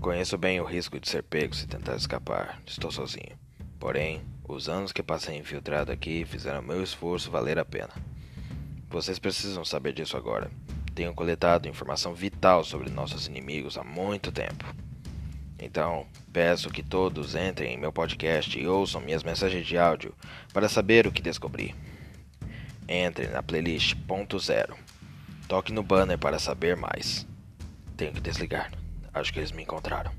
Conheço bem o risco de ser pego se tentar escapar. Estou sozinho. Porém, os anos que passei infiltrado aqui fizeram meu esforço valer a pena. Vocês precisam saber disso agora. Tenho coletado informação vital sobre nossos inimigos há muito tempo. Então, peço que todos entrem em meu podcast e ouçam minhas mensagens de áudio para saber o que descobri. Entre na playlist Ponto Zero. Toque no banner para saber mais. Tenho que desligar. Acho que eles me encontraram.